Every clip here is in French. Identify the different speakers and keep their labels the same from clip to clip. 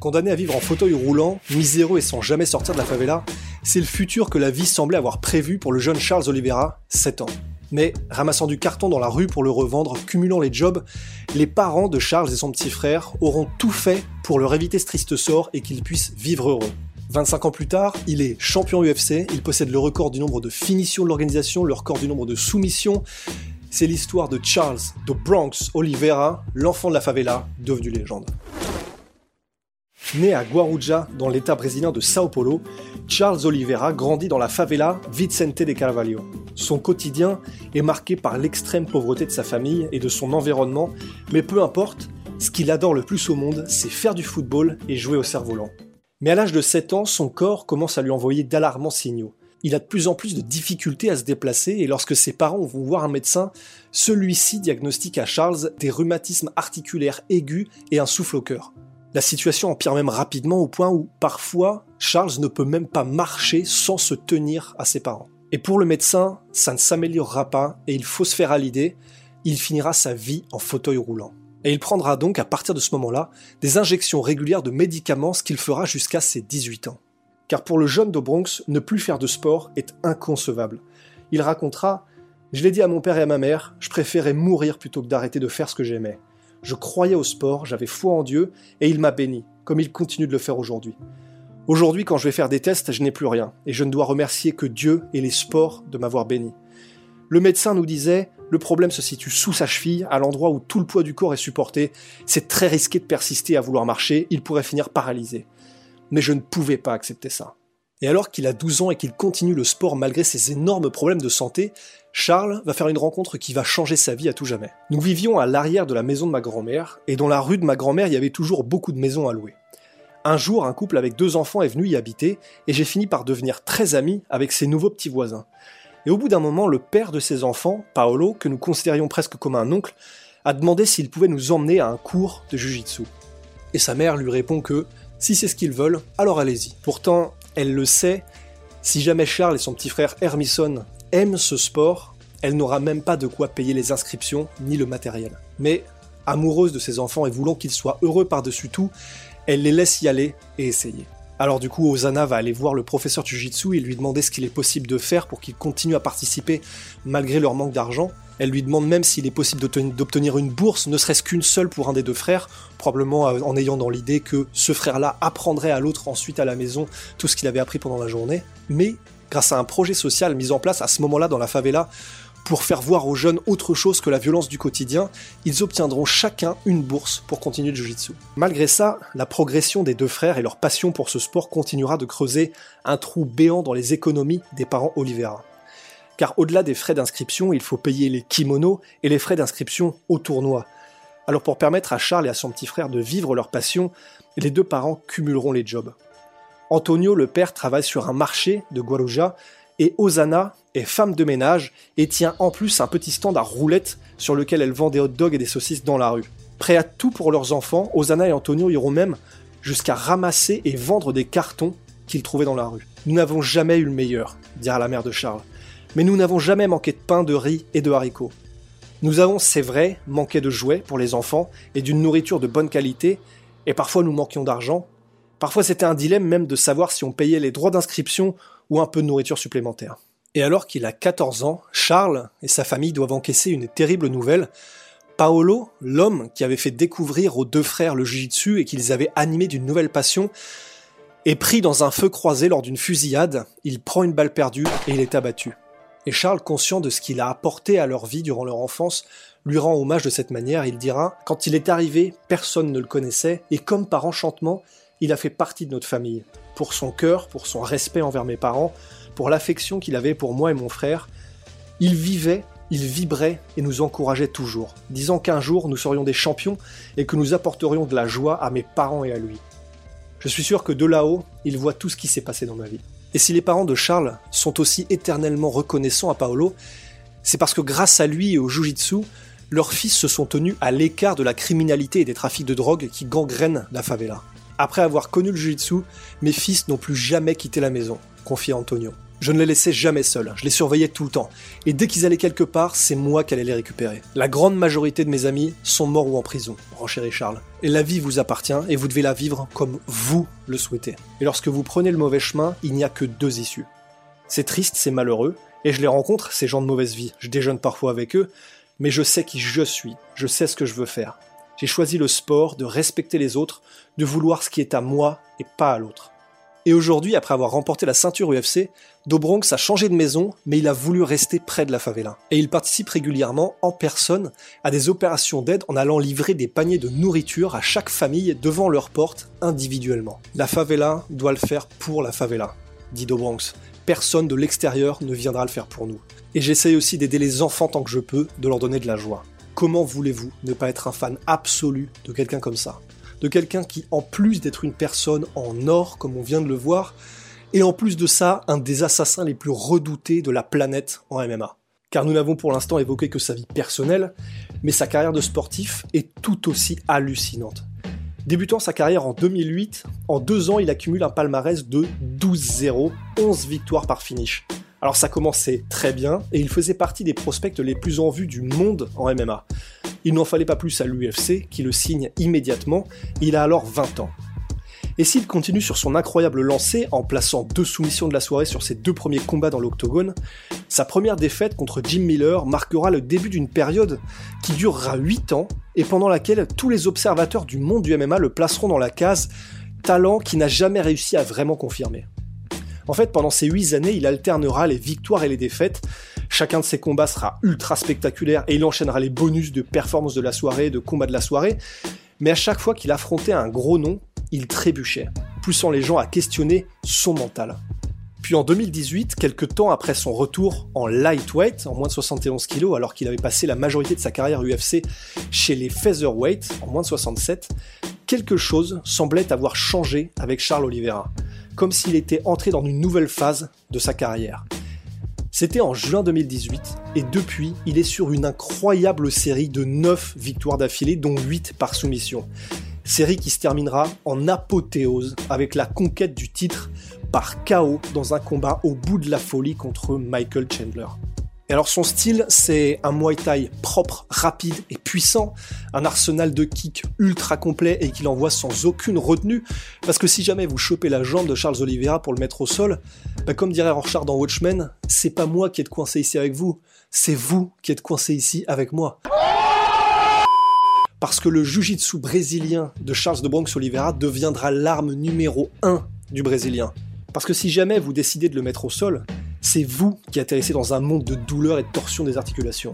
Speaker 1: Condamné à vivre en fauteuil roulant, miséreux et sans jamais sortir de la favela, c'est le futur que la vie semblait avoir prévu pour le jeune Charles Oliveira, 7 ans. Mais, ramassant du carton dans la rue pour le revendre, cumulant les jobs, les parents de Charles et son petit frère auront tout fait pour leur éviter ce triste sort et qu'ils puissent vivre heureux. 25 ans plus tard, il est champion UFC, il possède le record du nombre de finitions de l'organisation, le record du nombre de soumissions. C'est l'histoire de Charles de Bronx Oliveira, l'enfant de la favela, devenu légende. Né à Guarujá, dans l'état brésilien de Sao Paulo, Charles Oliveira grandit dans la favela Vicente de Carvalho. Son quotidien est marqué par l'extrême pauvreté de sa famille et de son environnement, mais peu importe, ce qu'il adore le plus au monde, c'est faire du football et jouer au cerf-volant. Mais à l'âge de 7 ans, son corps commence à lui envoyer d'alarmants signaux. Il a de plus en plus de difficultés à se déplacer et lorsque ses parents vont voir un médecin, celui-ci diagnostique à Charles des rhumatismes articulaires aigus et un souffle au cœur. La situation empire même rapidement au point où parfois Charles ne peut même pas marcher sans se tenir à ses parents. Et pour le médecin, ça ne s'améliorera pas et il faut se faire à l'idée, il finira sa vie en fauteuil roulant. Et il prendra donc à partir de ce moment-là des injections régulières de médicaments, ce qu'il fera jusqu'à ses 18 ans. Car pour le jeune de Bronx, ne plus faire de sport est inconcevable. Il racontera Je l'ai dit à mon père et à ma mère, je préférais mourir plutôt que d'arrêter de faire ce que j'aimais. Je croyais au sport, j'avais foi en Dieu, et il m'a béni, comme il continue de le faire aujourd'hui. Aujourd'hui, quand je vais faire des tests, je n'ai plus rien, et je ne dois remercier que Dieu et les sports de m'avoir béni. Le médecin nous disait, le problème se situe sous sa cheville, à l'endroit où tout le poids du corps est supporté, c'est très risqué de persister à vouloir marcher, il pourrait finir paralysé. Mais je ne pouvais pas accepter ça. Et alors qu'il a 12 ans et qu'il continue le sport malgré ses énormes problèmes de santé, Charles va faire une rencontre qui va changer sa vie à tout jamais. Nous vivions à l'arrière de la maison de ma grand-mère, et dans la rue de ma grand-mère, il y avait toujours beaucoup de maisons à louer. Un jour, un couple avec deux enfants est venu y habiter, et j'ai fini par devenir très ami avec ses nouveaux petits voisins. Et au bout d'un moment, le père de ses enfants, Paolo, que nous considérions presque comme un oncle, a demandé s'il pouvait nous emmener à un cours de jujitsu. Et sa mère lui répond que, si c'est ce qu'ils veulent, alors allez-y. Pourtant, elle le sait, si jamais Charles et son petit frère Hermison aiment ce sport, elle n'aura même pas de quoi payer les inscriptions ni le matériel. Mais, amoureuse de ses enfants et voulant qu'ils soient heureux par-dessus tout, elle les laisse y aller et essayer. Alors du coup, Osana va aller voir le professeur Jujitsu et lui demander ce qu'il est possible de faire pour qu'il continue à participer malgré leur manque d'argent. Elle lui demande même s'il est possible d'obtenir une bourse, ne serait-ce qu'une seule pour un des deux frères, probablement en ayant dans l'idée que ce frère-là apprendrait à l'autre ensuite à la maison tout ce qu'il avait appris pendant la journée. Mais grâce à un projet social mis en place à ce moment-là dans la favela, pour faire voir aux jeunes autre chose que la violence du quotidien, ils obtiendront chacun une bourse pour continuer le Jiu-Jitsu. Malgré ça, la progression des deux frères et leur passion pour ce sport continuera de creuser un trou béant dans les économies des parents Oliveira. Car au-delà des frais d'inscription, il faut payer les kimonos et les frais d'inscription au tournoi. Alors pour permettre à Charles et à son petit frère de vivre leur passion, les deux parents cumuleront les jobs. Antonio, le père, travaille sur un marché de Guaruja et Osana est femme de ménage et tient en plus un petit stand à roulettes sur lequel elle vend des hot dogs et des saucisses dans la rue. Prêts à tout pour leurs enfants, Osana et Antonio iront même jusqu'à ramasser et vendre des cartons qu'ils trouvaient dans la rue. Nous n'avons jamais eu le meilleur, dira la mère de Charles. Mais nous n'avons jamais manqué de pain, de riz et de haricots. Nous avons, c'est vrai, manqué de jouets pour les enfants et d'une nourriture de bonne qualité, et parfois nous manquions d'argent. Parfois c'était un dilemme même de savoir si on payait les droits d'inscription ou un peu de nourriture supplémentaire. Et alors qu'il a 14 ans, Charles et sa famille doivent encaisser une terrible nouvelle. Paolo, l'homme qui avait fait découvrir aux deux frères le jiu-jitsu et qu'ils avaient animé d'une nouvelle passion, est pris dans un feu croisé lors d'une fusillade, il prend une balle perdue et il est abattu. Et Charles, conscient de ce qu'il a apporté à leur vie durant leur enfance, lui rend hommage de cette manière. Il dira Quand il est arrivé, personne ne le connaissait, et comme par enchantement, il a fait partie de notre famille. Pour son cœur, pour son respect envers mes parents, pour l'affection qu'il avait pour moi et mon frère, il vivait Il vibrait et nous encourageait toujours, disant qu'un jour nous serions des champions et que nous apporterions de la joie à mes parents et à lui. Je suis sûr que de là-haut, il voit tout ce qui s'est passé dans ma vie. Et si les parents de Charles sont aussi éternellement reconnaissants à Paolo, c'est parce que grâce à lui et au Jujitsu, leurs fils se sont tenus à l'écart de la criminalité et des trafics de drogue qui gangrènent la favela. Après avoir connu le Jujitsu, mes fils n'ont plus jamais quitté la maison, confie Antonio. Je ne les laissais jamais seuls, je les surveillais tout le temps. Et dès qu'ils allaient quelque part, c'est moi qui allais les récupérer. La grande majorité de mes amis sont morts ou en prison, renchérit Charles. Et la vie vous appartient et vous devez la vivre comme vous le souhaitez. Et lorsque vous prenez le mauvais chemin, il n'y a que deux issues. C'est triste, c'est malheureux, et je les rencontre, ces gens de mauvaise vie. Je déjeune parfois avec eux, mais je sais qui je suis, je sais ce que je veux faire. J'ai choisi le sport, de respecter les autres, de vouloir ce qui est à moi et pas à l'autre. Et aujourd'hui, après avoir remporté la ceinture UFC, Dobronx a changé de maison, mais il a voulu rester près de la favela. Et il participe régulièrement, en personne, à des opérations d'aide en allant livrer des paniers de nourriture à chaque famille devant leur porte, individuellement. La favela doit le faire pour la favela, dit Dobronx. Personne de l'extérieur ne viendra le faire pour nous. Et j'essaye aussi d'aider les enfants tant que je peux, de leur donner de la joie. Comment voulez-vous ne pas être un fan absolu de quelqu'un comme ça? De quelqu'un qui, en plus d'être une personne en or, comme on vient de le voir, est en plus de ça un des assassins les plus redoutés de la planète en MMA. Car nous n'avons pour l'instant évoqué que sa vie personnelle, mais sa carrière de sportif est tout aussi hallucinante. Débutant sa carrière en 2008, en deux ans il accumule un palmarès de 12-0, 11 victoires par finish. Alors ça commençait très bien, et il faisait partie des prospects les plus en vue du monde en MMA. Il n'en fallait pas plus à l'UFC, qui le signe immédiatement, il a alors 20 ans. Et s'il continue sur son incroyable lancée en plaçant deux soumissions de la soirée sur ses deux premiers combats dans l'octogone, sa première défaite contre Jim Miller marquera le début d'une période qui durera 8 ans et pendant laquelle tous les observateurs du monde du MMA le placeront dans la case talent qui n'a jamais réussi à vraiment confirmer. En fait, pendant ces 8 années, il alternera les victoires et les défaites, Chacun de ses combats sera ultra spectaculaire et il enchaînera les bonus de performance de la soirée, de combat de la soirée. Mais à chaque fois qu'il affrontait un gros nom, il trébuchait, poussant les gens à questionner son mental. Puis en 2018, quelques temps après son retour en lightweight, en moins de 71 kg, alors qu'il avait passé la majorité de sa carrière UFC chez les featherweight, en moins de 67, quelque chose semblait avoir changé avec Charles Oliveira, comme s'il était entré dans une nouvelle phase de sa carrière. C'était en juin 2018 et depuis, il est sur une incroyable série de 9 victoires d'affilée, dont 8 par soumission. Série qui se terminera en apothéose avec la conquête du titre par KO dans un combat au bout de la folie contre Michael Chandler. Et alors son style, c'est un Muay Thai propre, rapide et puissant, un arsenal de kicks ultra complet et qu'il envoie sans aucune retenue, parce que si jamais vous chopez la jambe de Charles Oliveira pour le mettre au sol, bah comme dirait Rorschach dans Watchmen, c'est pas moi qui êtes coincé ici avec vous, c'est vous qui êtes coincé ici avec moi. Parce que le jujitsu brésilien de Charles de Bronx Oliveira deviendra l'arme numéro 1 du brésilien. Parce que si jamais vous décidez de le mettre au sol, c'est vous qui atterrissez dans un monde de douleur et de torsion des articulations.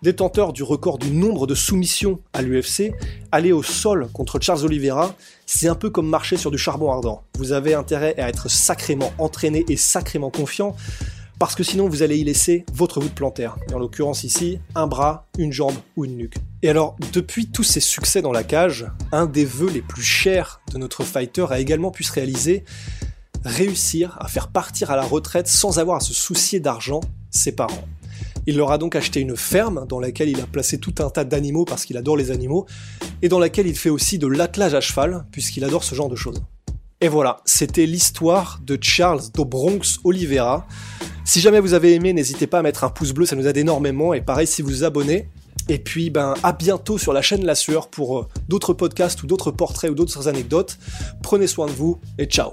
Speaker 1: Détenteur du record du nombre de soumissions à l'UFC, aller au sol contre Charles Oliveira, c'est un peu comme marcher sur du charbon ardent. Vous avez intérêt à être sacrément entraîné et sacrément confiant, parce que sinon vous allez y laisser votre voûte plantaire. Et en l'occurrence ici, un bras, une jambe ou une nuque. Et alors, depuis tous ces succès dans la cage, un des vœux les plus chers de notre fighter a également pu se réaliser, réussir à faire partir à la retraite sans avoir à se soucier d'argent ses parents. Il leur a donc acheté une ferme dans laquelle il a placé tout un tas d'animaux parce qu'il adore les animaux, et dans laquelle il fait aussi de l'attelage à cheval puisqu'il adore ce genre de choses. Et voilà, c'était l'histoire de Charles do Bronx Oliveira. Si jamais vous avez aimé, n'hésitez pas à mettre un pouce bleu, ça nous aide énormément, et pareil si vous vous abonnez. Et puis, ben, à bientôt sur la chaîne La Sueur pour euh, d'autres podcasts ou d'autres portraits ou d'autres anecdotes. Prenez soin de vous et ciao